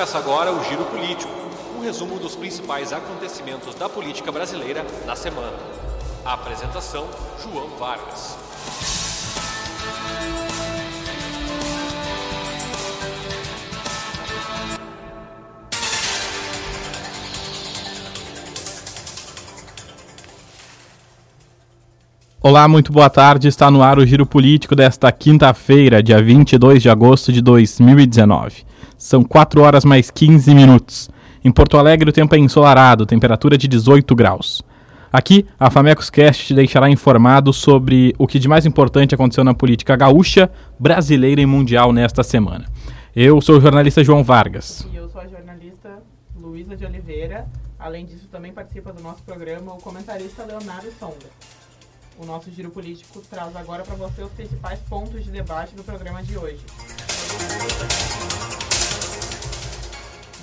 Começa agora o Giro Político, um resumo dos principais acontecimentos da política brasileira na semana. A apresentação: João Vargas. Olá, muito boa tarde. Está no ar o Giro Político desta quinta-feira, dia 22 de agosto de 2019. São 4 horas mais 15 minutos. Em Porto Alegre o tempo é ensolarado, temperatura de 18 graus. Aqui, a Famecos Cast te deixará informado sobre o que de mais importante aconteceu na política gaúcha, brasileira e mundial nesta semana. Eu sou o jornalista João Vargas. E eu sou a jornalista Luísa de Oliveira. Além disso, também participa do nosso programa o comentarista Leonardo Sonda. O nosso giro político traz agora para você os principais pontos de debate do programa de hoje.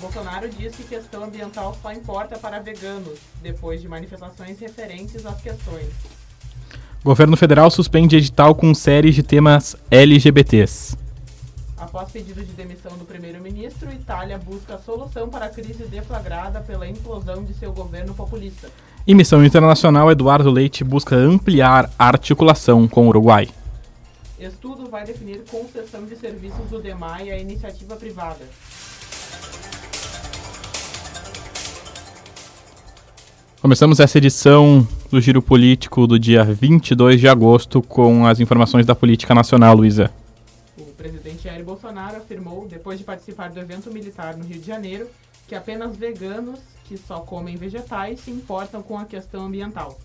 Bolsonaro diz que questão ambiental só importa para veganos, depois de manifestações referentes às questões. Governo federal suspende edital com séries de temas LGBTs. Após pedido de demissão do primeiro-ministro, Itália busca solução para a crise deflagrada pela implosão de seu governo populista. Em missão internacional, Eduardo Leite busca ampliar a articulação com o Uruguai. Estudo vai definir concessão de serviços do DEMAI à iniciativa privada. Começamos essa edição do Giro Político do dia 22 de agosto com as informações da política nacional, Luísa. O presidente Jair Bolsonaro afirmou, depois de participar do evento militar no Rio de Janeiro, que apenas veganos que só comem vegetais se importam com a questão ambiental.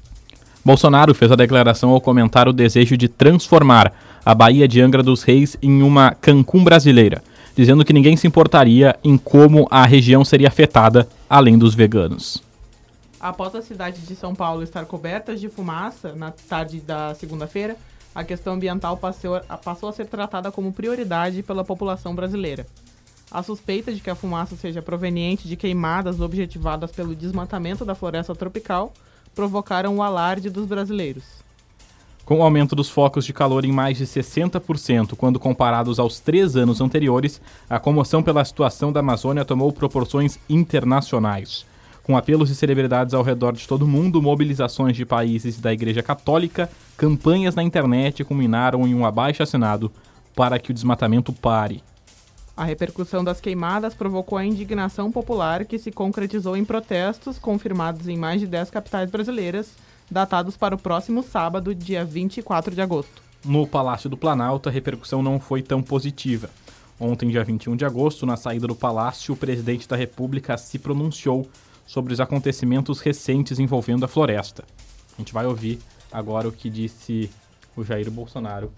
Bolsonaro fez a declaração ao comentar o desejo de transformar a Baía de Angra dos Reis em uma Cancún brasileira, dizendo que ninguém se importaria em como a região seria afetada, além dos veganos. Após a cidade de São Paulo estar coberta de fumaça na tarde da segunda-feira, a questão ambiental passou, a ser tratada como prioridade pela população brasileira. A suspeita de que a fumaça seja proveniente de queimadas objetivadas pelo desmatamento da floresta tropical provocaram o alarde dos brasileiros. Com o aumento dos focos de calor em mais de 60% quando comparados aos três anos anteriores, a comoção pela situação da Amazônia tomou proporções internacionais. Com apelos de celebridades ao redor de todo o mundo, mobilizações de países da Igreja Católica, campanhas na internet culminaram em um abaixo-assinado para que o desmatamento pare. A repercussão das queimadas provocou a indignação popular que se concretizou em protestos confirmados em mais de 10 capitais brasileiras, datados para o próximo sábado, dia 24 de agosto. No Palácio do Planalto, a repercussão não foi tão positiva. Ontem, dia 21 de agosto, na saída do palácio, o presidente da República se pronunciou sobre os acontecimentos recentes envolvendo a floresta. A gente vai ouvir agora o que disse o Jair Bolsonaro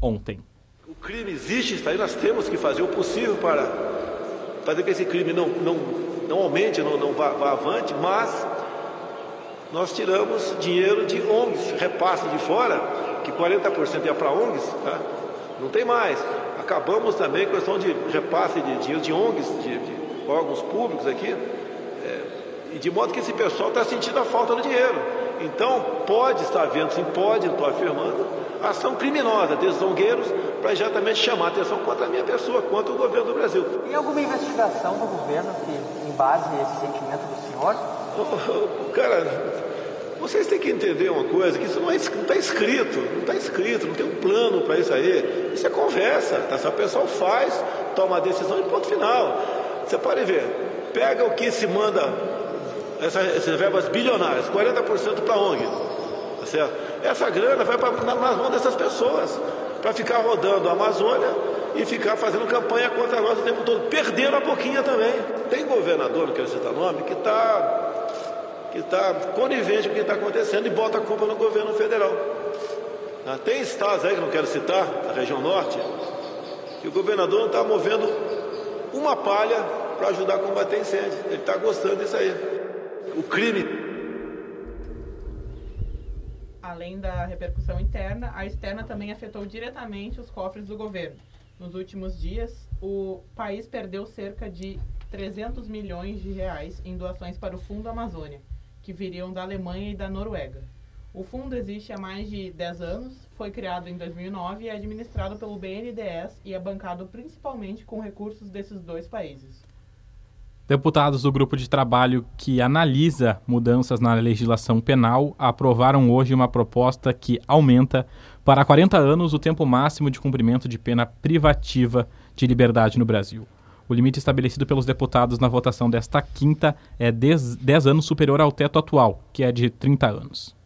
ontem. O crime existe, está aí, nós temos que fazer o possível para fazer que esse crime não, não, não aumente, não, não vá, vá avante, mas nós tiramos dinheiro de ONGs, repasse de fora, que 40% ia para ONGs, tá? não tem mais. Acabamos também com a questão de repasse de dinheiro de ONGs, de, de órgãos públicos aqui, é, e de modo que esse pessoal está sentindo a falta do dinheiro. Então, pode estar havendo, sim, pode, estou afirmando, ação criminosa desses zongueiros para exatamente chamar a atenção contra a minha pessoa, contra o governo do Brasil. Tem alguma investigação do governo que embase esse sentimento do senhor? Cara, vocês têm que entender uma coisa, que isso não está escrito, não está escrito, não tem um plano para isso aí. Isso é conversa, tá? Se a pessoa faz, toma a decisão e ponto final. Você pode ver, pega o que se manda, essa, essas verbas bilionárias, 40% para ONG, tá certo? Essa grana vai pra, nas mãos dessas pessoas, para ficar rodando a Amazônia e ficar fazendo campanha contra nós o tempo todo, perdendo a pouquinha também. Tem governador, não quero citar nome, que está que está conivente com o que está acontecendo e bota a culpa no governo federal. Ah, tem estados aí que não quero citar, na região norte, que o governador não está movendo uma palha para ajudar a combater incêndio. Ele está gostando disso aí. O crime. Além da repercussão interna, a externa também afetou diretamente os cofres do governo. Nos últimos dias, o país perdeu cerca de 300 milhões de reais em doações para o Fundo Amazônia que viriam da Alemanha e da Noruega. O fundo existe há mais de 10 anos, foi criado em 2009 e é administrado pelo BNDES e é bancado principalmente com recursos desses dois países. Deputados do grupo de trabalho que analisa mudanças na legislação penal aprovaram hoje uma proposta que aumenta para 40 anos o tempo máximo de cumprimento de pena privativa de liberdade no Brasil. O limite estabelecido pelos deputados na votação desta quinta é 10, 10 anos superior ao teto atual, que é de 30 anos.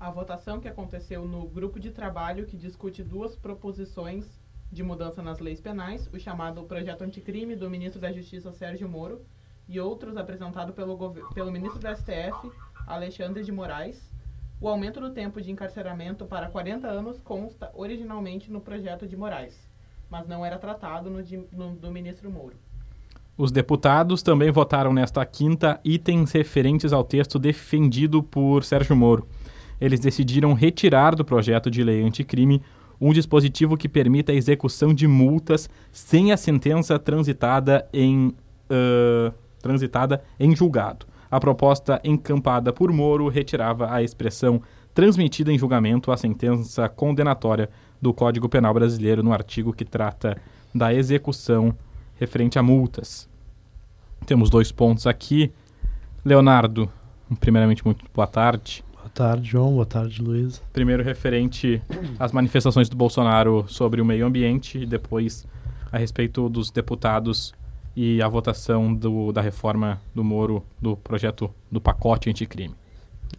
A votação que aconteceu no grupo de trabalho que discute duas proposições de mudança nas leis penais, o chamado Projeto Anticrime do ministro da Justiça Sérgio Moro e outros apresentado pelo, pelo ministro do STF, Alexandre de Moraes. O aumento do tempo de encarceramento para 40 anos consta originalmente no projeto de Moraes, mas não era tratado no, de, no do ministro Moro. Os deputados também votaram nesta quinta itens referentes ao texto defendido por Sérgio Moro. Eles decidiram retirar do projeto de lei anticrime um dispositivo que permita a execução de multas sem a sentença transitada em, uh, transitada em julgado. A proposta encampada por Moro retirava a expressão transmitida em julgamento à sentença condenatória do Código Penal Brasileiro no artigo que trata da execução referente a multas. Temos dois pontos aqui. Leonardo, primeiramente, muito boa tarde tarde, João. Boa tarde, Luiz. Primeiro referente às manifestações do Bolsonaro sobre o meio ambiente e depois a respeito dos deputados e a votação do, da reforma do Moro do projeto do pacote anticrime.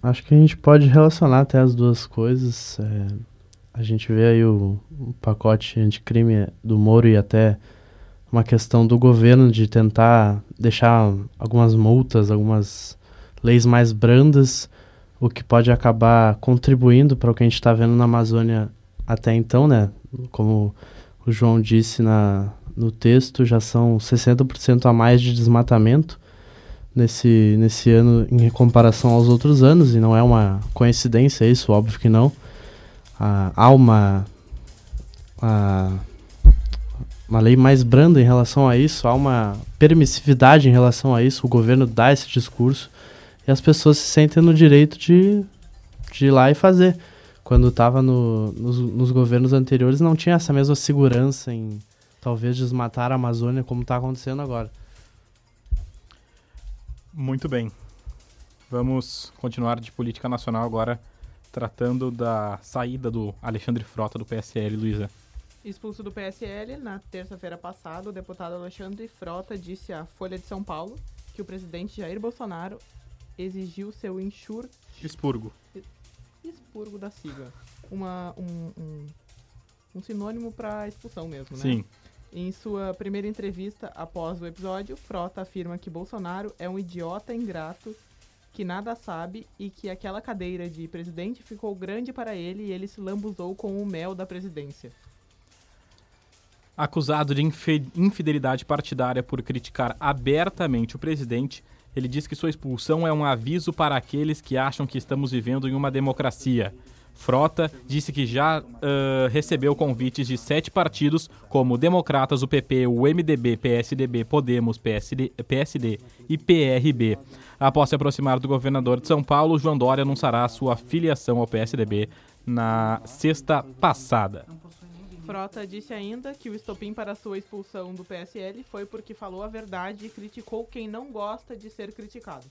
Acho que a gente pode relacionar até as duas coisas. É, a gente vê aí o, o pacote anticrime do Moro e até uma questão do governo de tentar deixar algumas multas, algumas leis mais brandas o que pode acabar contribuindo para o que a gente está vendo na Amazônia até então, né? Como o João disse na, no texto, já são 60% a mais de desmatamento nesse, nesse ano em comparação aos outros anos, e não é uma coincidência isso, óbvio que não. Ah, há uma, ah, uma lei mais branda em relação a isso, há uma permissividade em relação a isso, o governo dá esse discurso e as pessoas se sentem no direito de, de ir lá e fazer. Quando estava no, nos, nos, governos anteriores, não tinha essa mesma segurança em talvez desmatar a Amazônia como está acontecendo agora. Muito bem. Vamos continuar de política nacional agora, tratando da saída do Alexandre Frota do PSL, Luísa. Expulso do PSL, na terça-feira passada, o deputado Alexandre Frota disse à Folha de São Paulo que o presidente Jair Bolsonaro exigiu seu enxur... Expurgo. Expurgo da sigla. Uma, um, um, um sinônimo para expulsão mesmo, né? Sim. Em sua primeira entrevista após o episódio, Frota afirma que Bolsonaro é um idiota ingrato que nada sabe e que aquela cadeira de presidente ficou grande para ele e ele se lambuzou com o mel da presidência. Acusado de infidelidade partidária por criticar abertamente o presidente, ele diz que sua expulsão é um aviso para aqueles que acham que estamos vivendo em uma democracia. Frota disse que já uh, recebeu convites de sete partidos, como Democratas, o PP, o MDB, PSDB, Podemos, PSD, PSD e PRB. Após se aproximar do governador de São Paulo, João Dória anunciará sua filiação ao PSDB na sexta passada. Frota disse ainda que o estopim para sua expulsão do PSL foi porque falou a verdade e criticou quem não gosta de ser criticado.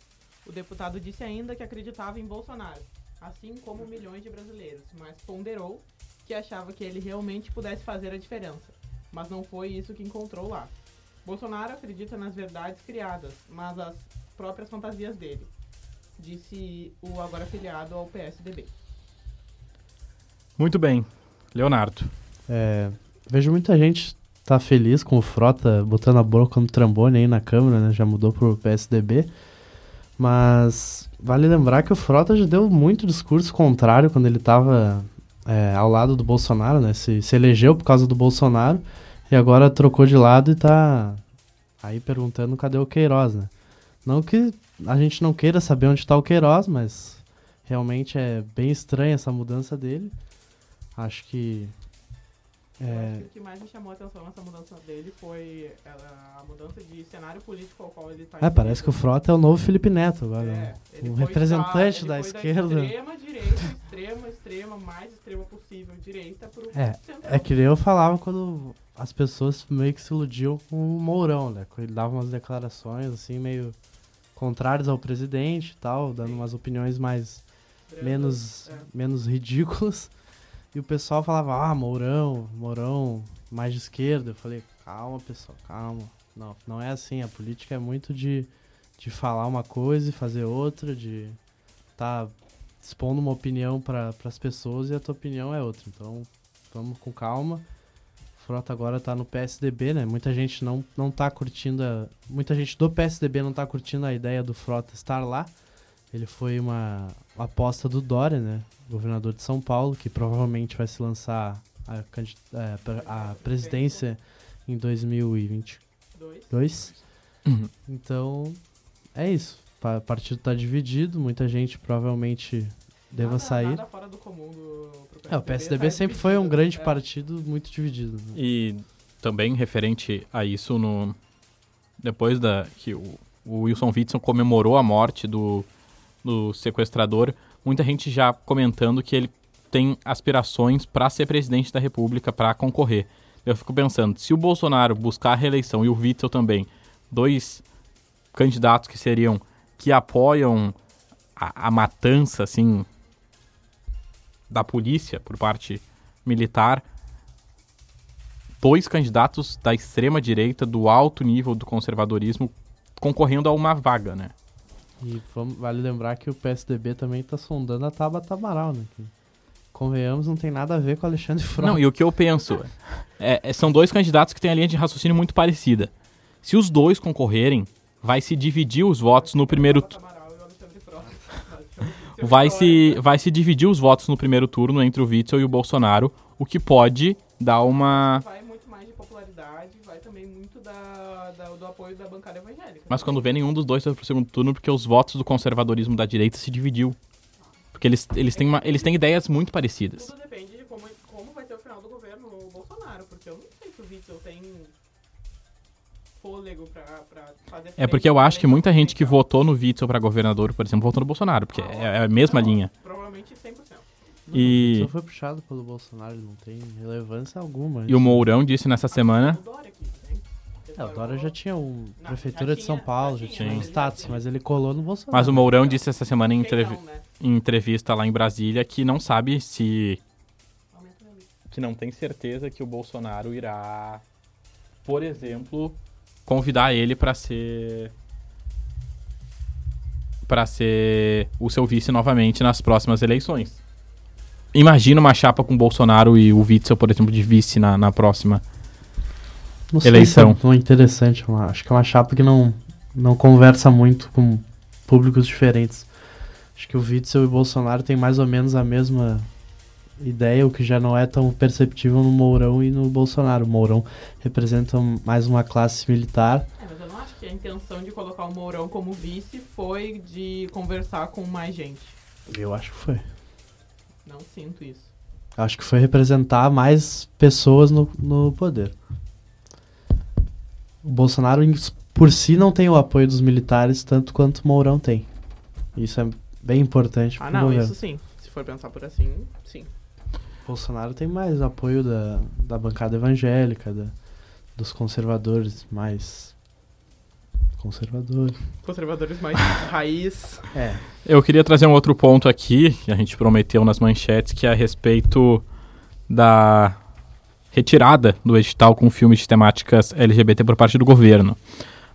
O deputado disse ainda que acreditava em Bolsonaro, assim como milhões de brasileiros, mas ponderou que achava que ele realmente pudesse fazer a diferença. Mas não foi isso que encontrou lá. Bolsonaro acredita nas verdades criadas, mas as próprias fantasias dele, disse o agora filiado ao PSDB. Muito bem. Leonardo. É, vejo muita gente tá feliz com o Frota botando a boca no trambone aí na Câmara, né? Já mudou pro PSDB. Mas vale lembrar que o Frota já deu muito discurso contrário quando ele estava é, ao lado do Bolsonaro, né? Se, se elegeu por causa do Bolsonaro e agora trocou de lado e tá aí perguntando cadê o Queiroz, né? Não que a gente não queira saber onde está o Queiroz, mas realmente é bem estranha essa mudança dele. Acho que é... o que mais me chamou a atenção nessa mudança dele foi a mudança de cenário político ao qual ele está. É, parece que o Frota é o novo Felipe Neto agora. É, um representante da, da esquerda. Da extrema direita, extrema, extrema, mais extrema possível, direita pro É, é que eu falava quando as pessoas meio que se iludiam com o Mourão, né? Ele dava umas declarações assim meio contrárias ao presidente e tal, dando umas opiniões mais menos É. menos ridículas. E o pessoal falava: "Ah, Mourão, Mourão mais de esquerda". Eu falei: "Calma, pessoal, calma. Não, não é assim, a política é muito de de falar uma coisa e fazer outra, de tá expondo uma opinião para as pessoas e a tua opinião é outra. Então, vamos com calma. Frota agora tá no PSDB, né? Muita gente não, não tá curtindo a, muita gente do PSDB não tá curtindo a ideia do Frota estar lá. Ele foi uma aposta do Dória, né? Governador de São Paulo, que provavelmente vai se lançar a, é, pra- a presidência em 2022. Dois. Uhum. Então, é isso. O partido tá dividido, muita gente provavelmente deva Nada- sair. Nada fora do comum do, pro É, o PSDB tá sempre foi um dividido, grande é. partido muito dividido. né? E também referente a isso, no depois da que o, o Wilson Witson comemorou a morte do, do sequestrador, muita gente já comentando que ele tem aspirações para ser presidente da República, para concorrer. Eu fico pensando, se o Bolsonaro buscar a reeleição e o Witzel também, dois candidatos que seriam que apoiam a, a matança assim da polícia por parte militar, dois candidatos da extrema direita, do alto nível do conservadorismo, concorrendo a uma vaga, né? E vamos- vale lembrar que o PSDB também tá sondando a Tabata Amaral, né? Que, convenhamos, não tem nada a ver com o Alexandre Frota. Não, e o que eu penso é, é- são dois candidatos que têm a linha de raciocínio muito parecida. Se os dois concorrerem, vai se dividir os votos no primeiro tu- Amaral o Alexandre Frota. vai se vai se dividir os votos no primeiro turno entre o Witzel e o Bolsonaro, o que pode dar uma Vai apoio da bancada evangélica. Mas quando vê nenhum dos dois foi pro segundo turno, porque os votos do conservadorismo da direita se dividiu. Porque eles, eles, têm, uma, eles têm ideias muito parecidas. Tudo depende de como, como vai ser o final do governo Bolsonaro, porque eu não sei se o Witzel tem fôlego pra, pra fazer É porque eu acho que muita gente que votou no Witzel pra governador, por exemplo, votou no Bolsonaro, porque é é a mesma Não, linha. Provavelmente 100%. E, Só foi puxado pelo Bolsonaro, não tem relevância alguma. e o Mourão disse nessa semana. É, o Dória já tinha Não, prefeitura já de São tinha, Paulo, já já tinha, tinha um status, mas ele colou no Bolsonaro. Mas o Mourão disse essa semana em, não, né? em entrevista lá em Brasília que não sabe se. Que não tem certeza que o Bolsonaro irá, por exemplo, convidar ele pra ser. para ser o seu vice novamente nas próximas eleições. Imagina uma chapa com o Bolsonaro e o Witzel, por exemplo, de vice na, na próxima. Não sei eleição. se é tão interessante. é uma- acho que é uma chapa que não, não conversa muito com públicos diferentes. Acho que o Witzel e o Bolsonaro têm mais ou menos a mesma ideia, o que já não é tão perceptível no Mourão e no Bolsonaro. O Mourão representa mais uma classe militar. É, mas eu não acho que a intenção de colocar o Mourão como vice foi de conversar com mais gente. Eu acho que foi. Não sinto isso. Acho que foi representar mais pessoas no, no poder. O Bolsonaro por si não tem o apoio dos militares tanto quanto o Mourão tem. Isso é bem importante Ah, não, governo. isso sim. Se for pensar por assim, sim. Bolsonaro tem mais apoio da, da bancada evangélica, da- dos conservadores mais conservadores. Conservadores mais raiz. É, Eu queria trazer um outro ponto aqui, que a gente prometeu nas manchetes, que é a respeito da retirada do edital com filmes de temáticas LGBT por parte do governo.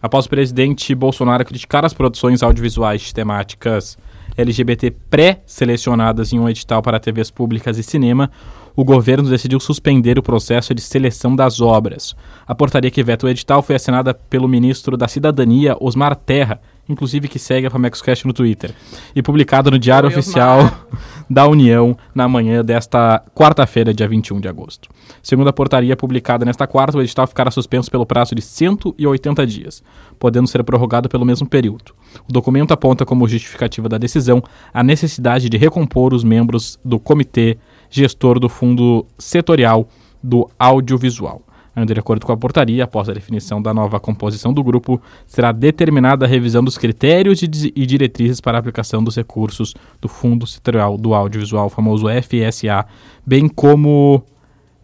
Após o presidente Bolsonaro criticar as produções audiovisuais de temáticas LGBT pré-selecionadas em um edital para TVs públicas e cinema, o governo decidiu suspender o processo de seleção das obras. A portaria que veta o edital foi assinada pelo ministro da Cidadania, Osmar Terra, inclusive que segue a FamexCast no Twitter, e publicada no Diário Oi, Oficial Osmar. da União na manhã desta quarta-feira, dia 21 de agosto. Segundo a portaria publicada nesta quarta, o edital ficará suspenso pelo prazo de 180 dias, podendo ser prorrogado pelo mesmo período. O documento aponta como justificativa da decisão a necessidade de recompor os membros do comitê gestor do Fundo Setorial do Audiovisual. Ainda de acordo com a portaria, após a definição da nova composição do grupo, será determinada a revisão dos critérios e di- diretrizes para a aplicação dos recursos do Fundo Setorial do Audiovisual, famoso FSA, bem como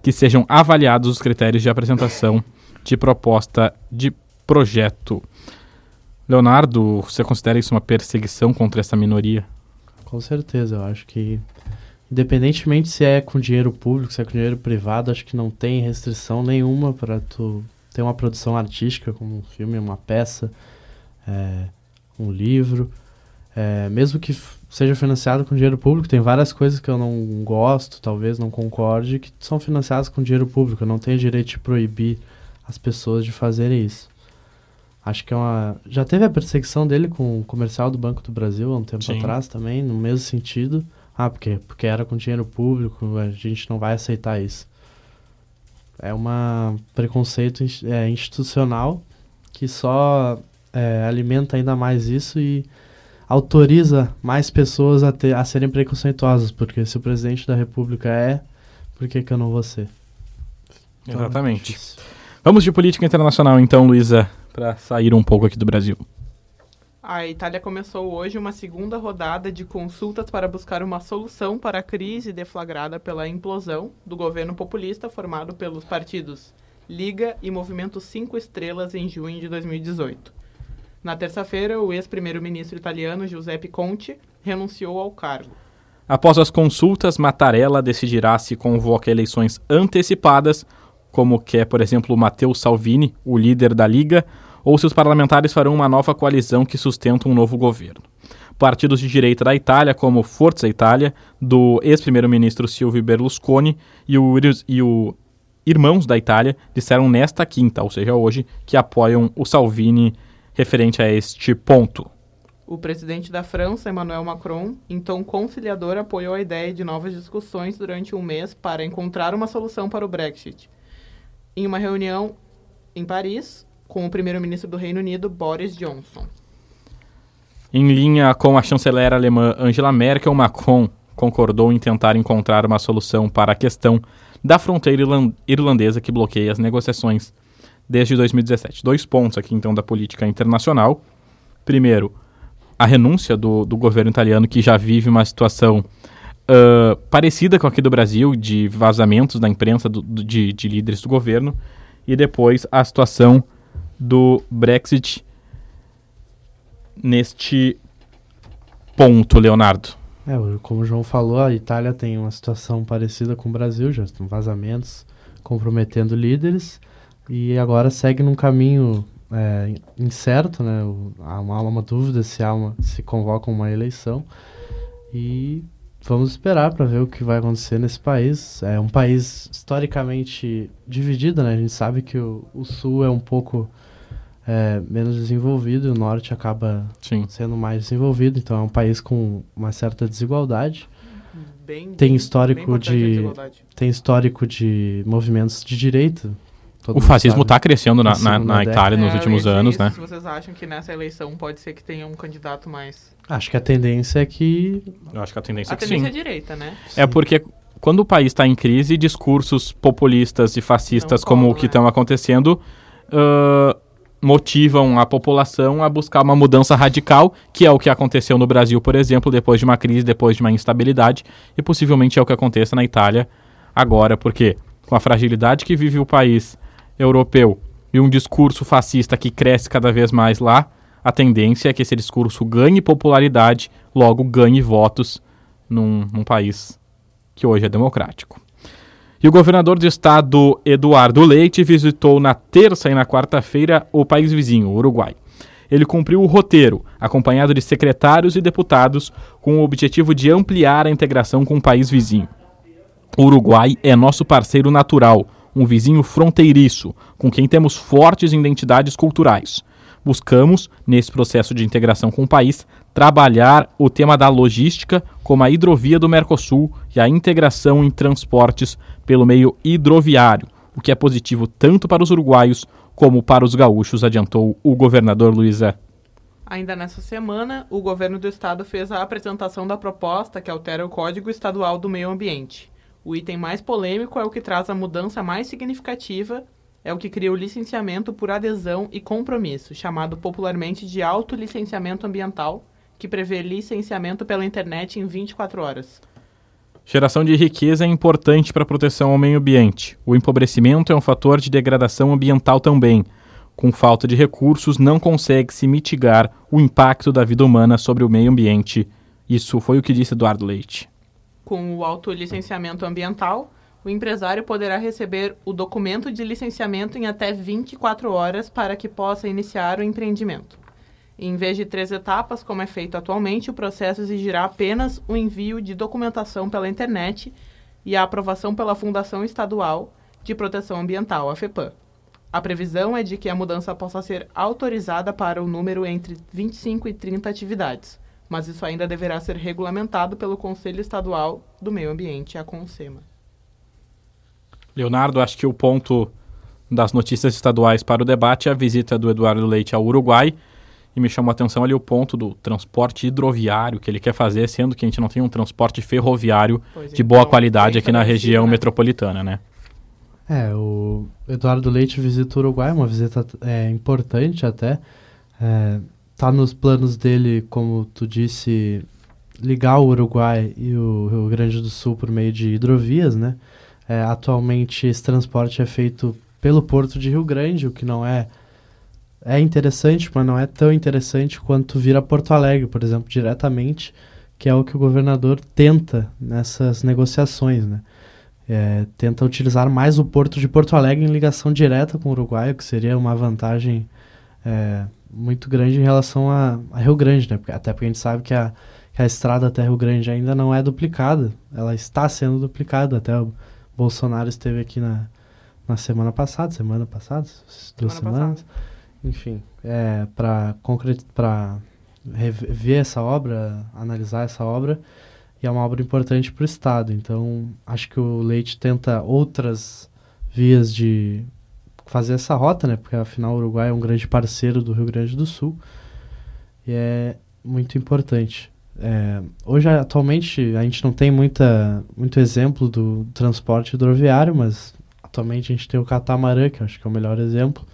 que sejam avaliados os critérios de apresentação de proposta de projeto. Leonardo, você considera isso uma perseguição contra essa minoria? Com certeza, eu acho que independentemente se é com dinheiro público, se é com dinheiro privado, acho que não tem restrição nenhuma para tu ter uma produção artística como um filme, uma peça, é, um livro, é, mesmo que seja financiado com dinheiro público, tem várias coisas que eu não gosto, talvez não concorde, que são financiadas com dinheiro público. Eu não tenho direito de proibir as pessoas de fazerem isso. Acho que é uma. Já teve a perseguição dele com o comercial do Banco do Brasil há um tempo Sim. atrás também, no mesmo sentido. Ah, porque, porque era com dinheiro público, a gente não vai aceitar isso. É um preconceito é, institucional que só é, alimenta ainda mais isso e autoriza mais pessoas a, ter, a serem preconceituosas, porque se o presidente da república é, por que, que eu não vou ser? Então, Exatamente. É Vamos de política internacional então, Luísa para sair um pouco aqui do Brasil. A Itália começou hoje uma segunda rodada de consultas para buscar uma solução para a crise deflagrada pela implosão do governo populista formado pelos partidos Liga e Movimento Cinco Estrelas em junho de 2018. Na terça-feira, o ex-primeiro-ministro italiano Giuseppe Conte renunciou ao cargo. Após as consultas, Mattarella decidirá se convoca eleições antecipadas, como quer, por exemplo, Matteo Salvini, o líder da Liga, ou se os parlamentares farão uma nova coalizão que sustenta um novo governo. Partidos de direita da Itália, como Forza Itália, do ex-primeiro-ministro Silvio Berlusconi, e o, e o Irmãos da Itália, disseram nesta quinta, ou seja, hoje, que apoiam o Salvini referente a este ponto. O presidente da França, Emmanuel Macron, em tom conciliador, apoiou a ideia de novas discussões durante um mês para encontrar uma solução para o Brexit. Em uma reunião em Paris, com o primeiro-ministro do Reino Unido, Boris Johnson. Em linha com a chanceler alemã Angela Merkel, Macron concordou em tentar encontrar uma solução para a questão da fronteira irlandesa que bloqueia as negociações desde 2017. Dois pontos aqui, então, da política internacional. Primeiro, a renúncia do, do governo italiano, que já vive uma situação uh, parecida com aqui do Brasil, de vazamentos da imprensa do, do, de, de líderes do governo. E depois, a situação do Brexit neste ponto, Leonardo. É, como o João falou, a Itália tem uma situação parecida com o Brasil, já estão vazamentos comprometendo líderes e agora segue num caminho é, incerto, né? Há uma, uma dúvida se há uma, se convoca uma eleição e vamos esperar para ver o que vai acontecer nesse país. É um país historicamente dividido, né? A gente sabe que o, o sul é um pouco é, menos desenvolvido e o norte acaba Sim. sendo mais desenvolvido. Então é um país com uma certa desigualdade. Bem, tem histórico bem de tem histórico de movimentos de direita o fascismo está crescendo na, na, na Itália nos é, últimos anos, isso, né? Vocês acham que nessa eleição pode ser que tenha um candidato mais. Acho que a tendência é que. Eu acho que a tendência a é que tendência sim. é direita, né? É porque quando o país está em crise, discursos populistas e fascistas como o que estão né? acontecendo uh, motivam a população a buscar uma mudança radical, que é o que aconteceu no Brasil, por exemplo, depois de uma crise, depois de uma instabilidade, e possivelmente é o que aconteça na Itália agora, porque com a fragilidade que vive o país europeu e um discurso fascista que cresce cada vez mais lá, a tendência é que esse discurso ganhe popularidade, logo ganhe votos num, num país que hoje é democrático. E o governador do estado, Eduardo Leite, visitou na terça e na quarta-feira o país vizinho, o Uruguai. Ele cumpriu o roteiro, acompanhado de secretários e deputados, com o objetivo de ampliar a integração com o país vizinho. O Uruguai é nosso parceiro natural, um vizinho fronteiriço, com quem temos fortes identidades culturais. Buscamos, nesse processo de integração com o país, trabalhar o tema da logística, como a hidrovia do Mercosul e a integração em transportes pelo meio hidroviário, o que é positivo tanto para os uruguaios como para os gaúchos, adiantou o governador Luizé. Ainda nessa semana, o governo do estado fez a apresentação da proposta que altera o Código Estadual do Meio Ambiente. O item mais polêmico é o que traz a mudança mais significativa, é o que cria o licenciamento por adesão e compromisso, chamado popularmente de autolicenciamento ambiental, que prevê licenciamento pela internet em 24 horas. Geração de riqueza é importante para a proteção ao meio ambiente. O empobrecimento é um fator de degradação ambiental também. Com falta de recursos, não consegue-se mitigar o impacto da vida humana sobre o meio ambiente. Isso foi o que disse Eduardo Leite. Com o autolicenciamento ambiental, o empresário poderá receber o documento de licenciamento em até 24 horas para que possa iniciar o empreendimento. Em vez de três etapas, como é feito atualmente, o processo exigirá apenas o envio de documentação pela internet e a aprovação pela Fundação Estadual de Proteção Ambiental, a FEPAM. A previsão é de que a mudança possa ser autorizada para o número entre 25 e 30 atividades, mas isso ainda deverá ser regulamentado pelo Conselho Estadual do Meio Ambiente, a CONSEMA. Leonardo, acho que o ponto das notícias estaduais para o debate é a visita do Eduardo Leite ao Uruguai e me chamou a atenção ali o ponto do transporte hidroviário que ele quer fazer, sendo que a gente não tem um transporte ferroviário Pois de boa então, qualidade aqui na região né? metropolitana, né? É, o Eduardo Leite visita o Uruguai, uma visita é, importante até. É, tá nos planos dele, como tu disse, ligar o Uruguai e o Rio Grande do Sul por meio de hidrovias, né? É, atualmente esse transporte é feito pelo Porto de Rio Grande, o que não é é interessante, mas não é tão interessante quanto vir a Porto Alegre, por exemplo, diretamente, que é o que o governador tenta nessas negociações, né? É, tenta utilizar mais o porto de Porto Alegre em ligação direta com o Uruguai, o que seria uma vantagem é, muito grande em relação a, a Rio Grande, né? Até porque a gente sabe que a, que a estrada até Rio Grande ainda não é duplicada, ela está sendo duplicada. Até o Bolsonaro esteve aqui na, na semana passada, semana passada, duas Semana semanas, enfim, é, para para ver essa obra, analisar essa obra e é uma obra importante para o Estado. Então, acho que o Leite tenta outras vias de fazer essa rota, né? Porque afinal o Uruguai é um grande parceiro do Rio Grande do Sul e é muito importante. É, hoje, atualmente, a gente não tem muita, muito exemplo do transporte hidroviário, mas atualmente a gente tem o catamarã, que acho que é o melhor exemplo,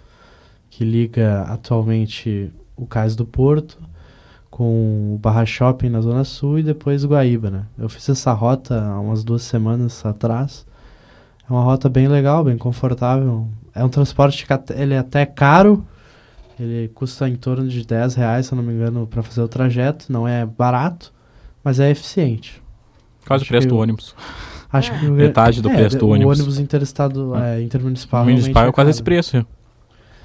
que liga atualmente o Cais do Porto com o Barra Shopping na Zona Sul e depois Guaíba, né? Eu fiz essa rota há umas duas semanas atrás. É uma rota bem legal, bem confortável. É um transporte que até, ele é até caro. Ele custa em torno de 10 reais, se eu não me engano, para fazer o trajeto. Não é barato, mas é eficiente. Quase o preço do ônibus. Acho É. que o- Metade do é, preço do o ônibus. ônibus interestado, Ah. é, intermunicipal. O municipal é realmente quase caro. esse preço.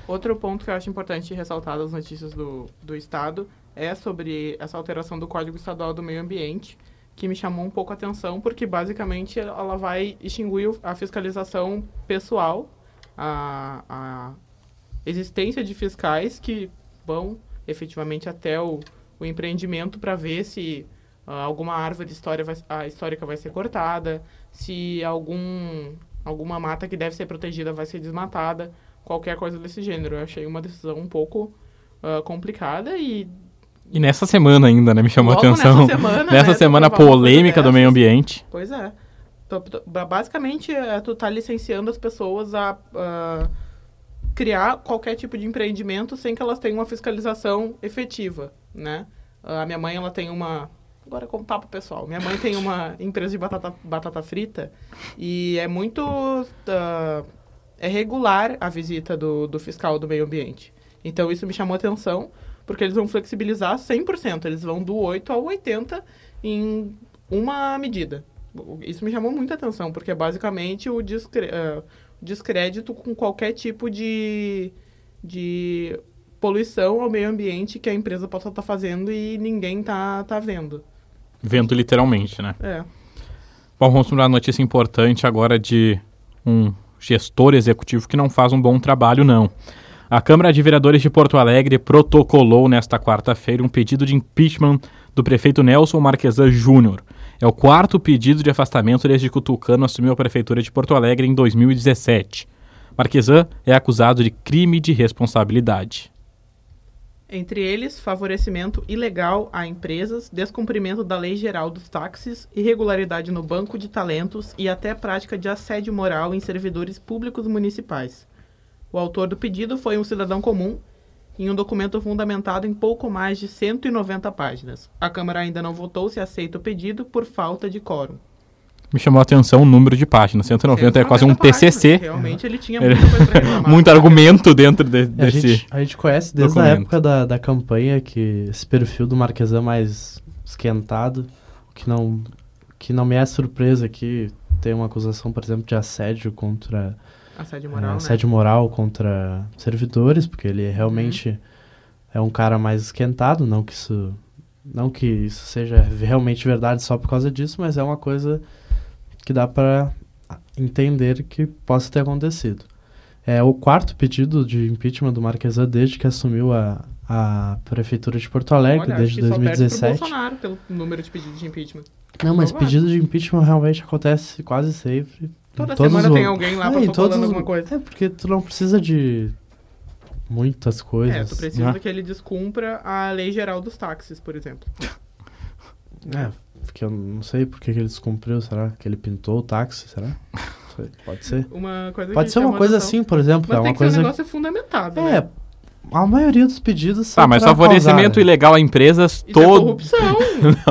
Outro ponto que eu acho importante ressaltar das notícias do, do Estado é sobre essa alteração do Código Estadual do Meio Ambiente, que me chamou um pouco a atenção, porque basicamente ela vai extinguir a fiscalização pessoal, a, a existência de fiscais que vão efetivamente até o, o empreendimento para ver se ah, alguma árvore história vai, a histórica vai ser cortada, se algum, alguma mata que deve ser protegida vai ser desmatada qualquer coisa desse gênero. Eu achei uma decisão um pouco ah, complicada e E nessa semana ainda, né? Me chamou a atenção. nessa semana, né, Nessa tu semana polêmica do meio ambiente. Pois é. Tô- tô- ba- basicamente, é, tu tá licenciando as pessoas a, a criar qualquer tipo de empreendimento sem que elas tenham uma fiscalização efetiva, né? A minha mãe, ela tem uma... Agora com papo pessoal. Minha mãe tem uma empresa de batata, batata frita e é muito... ah, é regular a visita do, do fiscal do meio ambiente. Então, isso me chamou atenção, porque eles vão flexibilizar 100%. Eles vão do 8 ao 80 em uma medida. Isso me chamou muita atenção, porque é basicamente o descre- eh, descrédito com qualquer tipo de, de poluição ao meio ambiente que a empresa possa estar fazendo e ninguém tá, tá vendo. Vendo literalmente, né? É. Bom, vamos para uma notícia importante agora de um gestor executivo que não faz um bom trabalho, não. A Câmara de Vereadores de Porto Alegre protocolou nesta quarta-feira um pedido de impeachment do prefeito Nelson Marquesan Júnior. É o quarto pedido de afastamento desde que o Tucano assumiu a prefeitura de Porto Alegre em 2017. Marquesan é acusado de crime de responsabilidade. Entre eles, favorecimento ilegal a empresas, descumprimento da lei geral dos táxis, irregularidade no banco de talentos e até prática de assédio moral em servidores públicos municipais. O autor do pedido foi um cidadão comum, em um documento fundamentado em pouco mais de 190 páginas. A Câmara ainda não votou se aceita o pedido por falta de quórum. Me chamou a atenção o número de páginas. 190 é quase um 190 páginas. TCC. Realmente ele tinha muita. Muito argumento dentro de- E A desse. gente, a gente conhece desde a documento. época da, da campanha que esse perfil do Marquesan mais esquentado, o que não, que não me é surpresa que tem uma acusação, por exemplo, de assédio contra Assédio é, moral, né? assédio moral contra servidores, porque ele realmente Uhum. é um cara mais esquentado, não que isso não que isso seja realmente verdade só por causa disso, mas é uma coisa que dá para entender que possa ter acontecido. É o quarto pedido de impeachment do Marquesan desde que assumiu a, a prefeitura de Porto Alegre, Olha, desde que só perde pro 2017. Bolsonaro pelo número de pedidos de impeachment. Não, mas Provável. pedido de impeachment realmente acontece quase sempre. Toda semana os- tem alguém lá É, todos os- alguma coisa. É, porque tu não precisa de muitas coisas. É, tu precisa né? que ele descumpra a lei geral dos táxis, por exemplo. É, porque eu não sei por que que ele descumpriu, será? Que ele pintou o táxi, será? Não Pode ser. Uma coisa Pode ser uma coisa atenção. assim, por exemplo. Mas é tem uma que ser um coisa. negócio fundamentado, né? É, a maioria dos pedidos são. Tá, mas favorecimento causar, né? ilegal a empresas, Isso é todo. corrupção.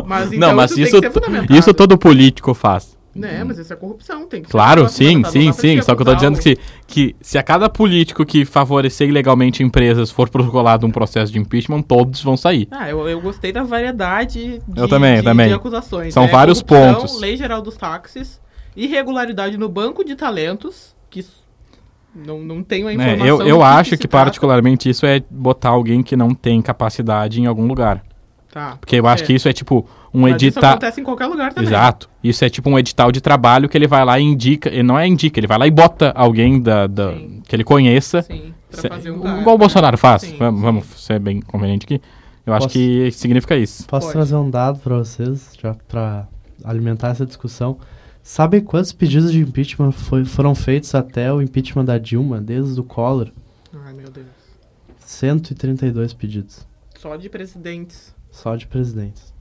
mas então não, mas isso, fundamentado. isso todo político faz. Né, mas isso é corrupção, tem que ser Claro, sim, sim, sim. te Só que eu tô dizendo que, que se a cada político que favorecer ilegalmente empresas for protocolado um processo de impeachment, todos vão sair. Ah, eu, eu gostei da variedade de, Eu também, de, também. de acusações. São né? vários Corrupção, pontos. Lei geral dos táxis, irregularidade no banco de talentos, que não, não tenho a É, informação. eu do eu acho que trata. particularmente isso é botar alguém que não tem capacidade em algum lugar. Tá, Porque eu acho é. que isso é tipo um Mas isso edital. acontece em qualquer lugar também. Exato. Isso é tipo um edital de trabalho que ele vai lá e indica. Ele não é indica, ele vai lá e bota alguém da, da- que ele conheça. Sim, pra fazer um igual cargo, o Bolsonaro faz. Sim, vamos, sim. vamos ser bem conveniente aqui. Eu acho Posso- que significa isso. Posso Pode. trazer um dado pra vocês, já pra alimentar essa discussão. Sabe quantos pedidos de impeachment foi- foram feitos até o impeachment da Dilma, desde o Collor? Ai, meu Deus. 132 pedidos. Só de presidentes. Só de presidentes.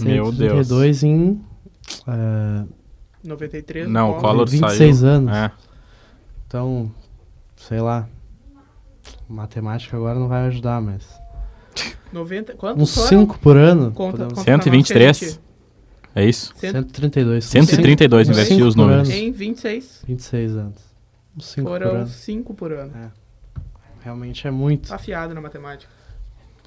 Meu Deus. 132 em é, 93. Não, o Collor. Collor 26 saiu. anos. É. Então, sei lá. Matemática agora não vai ajudar, mas. 90, quantos Uns foram? 5 por ano. Conta, podemos- conta pra nós que a 123. gente- É isso? cento- 132. 132 Uns investiu os números. Em 26. 26 anos. Uns 5 por Foram ano. 5 por ano. Realmente é muito. Afiado na matemática.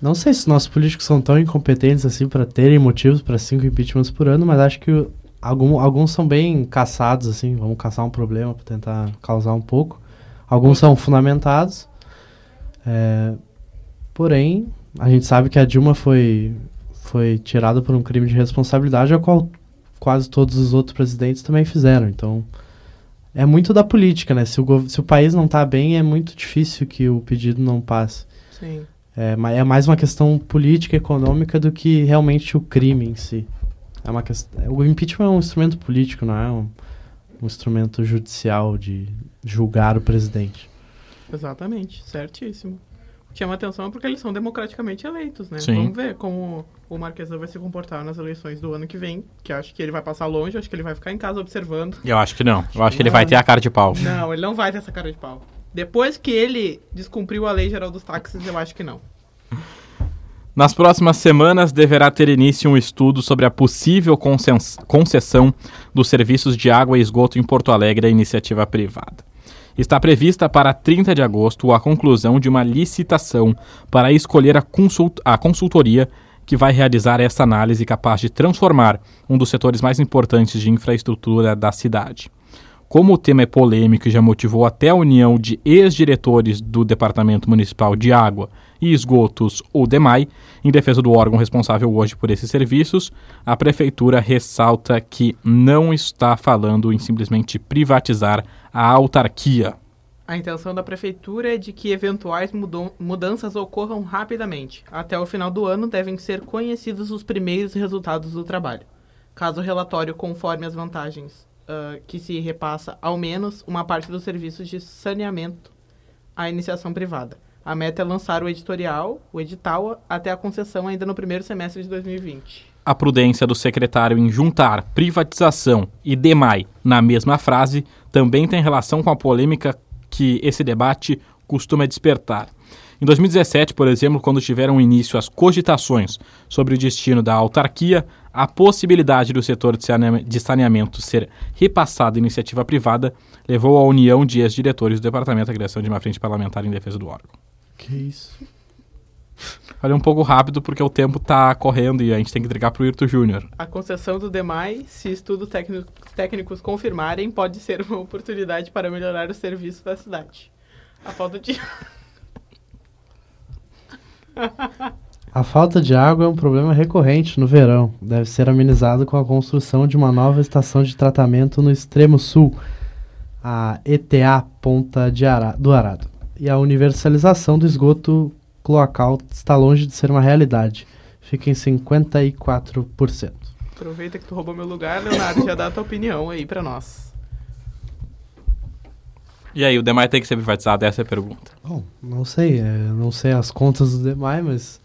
Não sei se nossos políticos são tão incompetentes assim pra terem motivos pra cinco impeachments por ano, mas acho que algum- alguns são bem caçados, assim. Vamos caçar um problema pra tentar causar um pouco. Alguns são fundamentados. É, porém, a gente sabe que a Dilma foi, foi tirada por um crime de responsabilidade, a qual quase todos os outros presidentes também fizeram. Então, é muito da política, né? Se o, se o país não tá bem, é muito difícil que o pedido não passe. Sim. É, é mais uma questão política, econômica do que realmente o crime em si. É uma questão, o impeachment é um instrumento político, não é um, um instrumento judicial de julgar o presidente. Exatamente, certíssimo. O que Chama atenção porque eles são democraticamente eleitos, né? Sim. Vamos ver como o Marquesão vai se comportar nas eleições do ano que vem. Que acho que ele vai passar longe, acho que ele vai ficar em casa observando. Eu acho que não. Eu acho que ele vai ter a cara de pau. Não, ele não vai ter essa cara de pau. Depois que ele descumpriu a lei geral dos táxis, eu acho que não. Nas próximas semanas deverá ter início um estudo sobre a possível concess- concessão dos serviços de água e esgoto em Porto Alegre à iniciativa privada. Está prevista para 30 de agosto a conclusão de uma licitação para escolher a, consult- a consultoria que vai realizar essa análise capaz de transformar um dos setores mais importantes de infraestrutura da cidade. Como o tema é polêmico e já motivou até a união de ex-diretores do Departamento Municipal de Água e Esgotos, o DEMAI, em defesa do órgão responsável hoje por esses serviços, a Prefeitura ressalta que não está falando em simplesmente privatizar a autarquia. A intenção da prefeitura é de que eventuais mudanças ocorram rapidamente. Até o final do ano devem ser conhecidos os primeiros resultados do trabalho. Caso o relatório conforme as vantagens ah, que se repassa ao menos uma parte dos serviços de saneamento à iniciação privada. A meta é lançar o editorial, o edital, até a concessão ainda no primeiro semestre de 2020. A prudência do secretário em juntar privatização e DEMAI na mesma frase também tem relação com a polêmica que esse debate costuma despertar. Em 2017, por exemplo, quando tiveram início as cogitações sobre o destino da autarquia, a possibilidade do setor de saneamento ser repassado à iniciativa privada levou a união de ex-diretores do departamento à criação de uma frente parlamentar em defesa do órgão. Que isso? Falei um pouco rápido porque o tempo está correndo e a gente tem que entregar para o Irto Júnior. A concessão do DEMAI, se estudos técnicos confirmarem, pode ser uma oportunidade para melhorar o serviço da cidade. A falta de. A falta de água é um problema recorrente no verão. Deve ser amenizado com a construção de uma nova estação de tratamento no extremo sul, a ETA Ponta Ara do Arado. E a universalização do esgoto cloacal está longe de ser uma realidade. Fica em 54%. Aproveita que tu roubou meu lugar, Leonardo, já dá a tua opinião aí para nós. E aí, o DEMAI tem que ser privatizado? Essa é a pergunta. Bom, não sei. É, não sei as contas do DEMAI, mas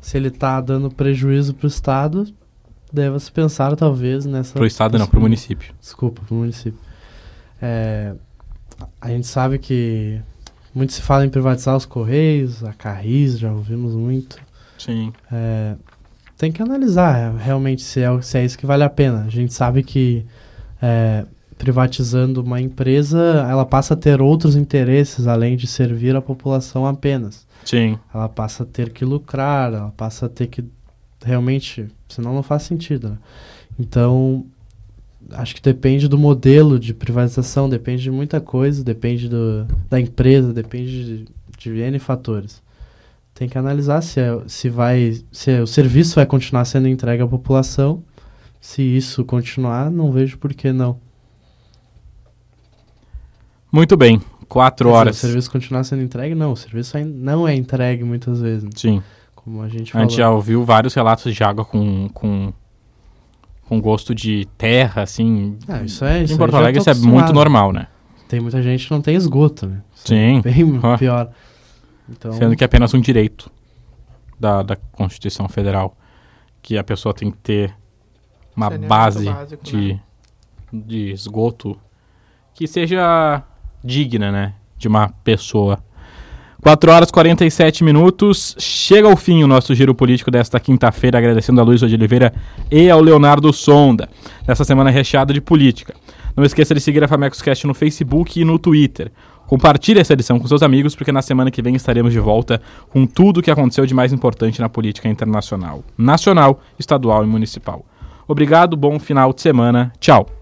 se ele está dando prejuízo para o Estado, deve-se pensar talvez nessa... Para o Estado não, para o município. Desculpa, para o município. É, a gente sabe que muito se fala em privatizar os Correios, a Carris, já ouvimos muito. Sim. É, tem que analisar realmente se é, se é isso que vale a pena. A gente sabe que é, privatizando uma empresa, ela passa a ter outros interesses além de servir a população apenas. Sim. Ela passa a ter que lucrar, ela passa a ter que realmente, senão não faz sentido. Né? Então, acho que depende do modelo de privatização, depende de muita coisa, depende do, da empresa, depende de, de N fatores. Tem que analisar se, é, se, vai, se é, o serviço vai continuar sendo entregue à população. Se isso continuar, não vejo por que não. Muito bem, quatro horas. Se o serviço continuar sendo entregue, não. O serviço não é entregue muitas vezes. Sim. Como a gente falou. A gente já ouviu vários relatos de água com, com, com gosto de terra, assim. Ah, isso é, isso em Porto Alegre isso é muito normal, né? Tem muita gente que não tem esgoto, né? Isso é Sim. É bem ah. pior. Então... Sendo que é apenas um direito da, da Constituição Federal. Que a pessoa tem que ter uma base básico, de, né? de esgoto que seja digna, né? De uma pessoa. 4 horas e 47 minutos. Chega ao fim o nosso giro político desta quinta-feira, agradecendo a Luiz de Oliveira e ao Leonardo Sonda, nessa semana recheada de política. Não esqueça de seguir a Famecoscast no Facebook e no Twitter. Compartilhe essa edição com seus amigos, porque na semana que vem estaremos de volta com tudo o que aconteceu de mais importante na política internacional, nacional, estadual e municipal. Obrigado, bom final de semana. Tchau.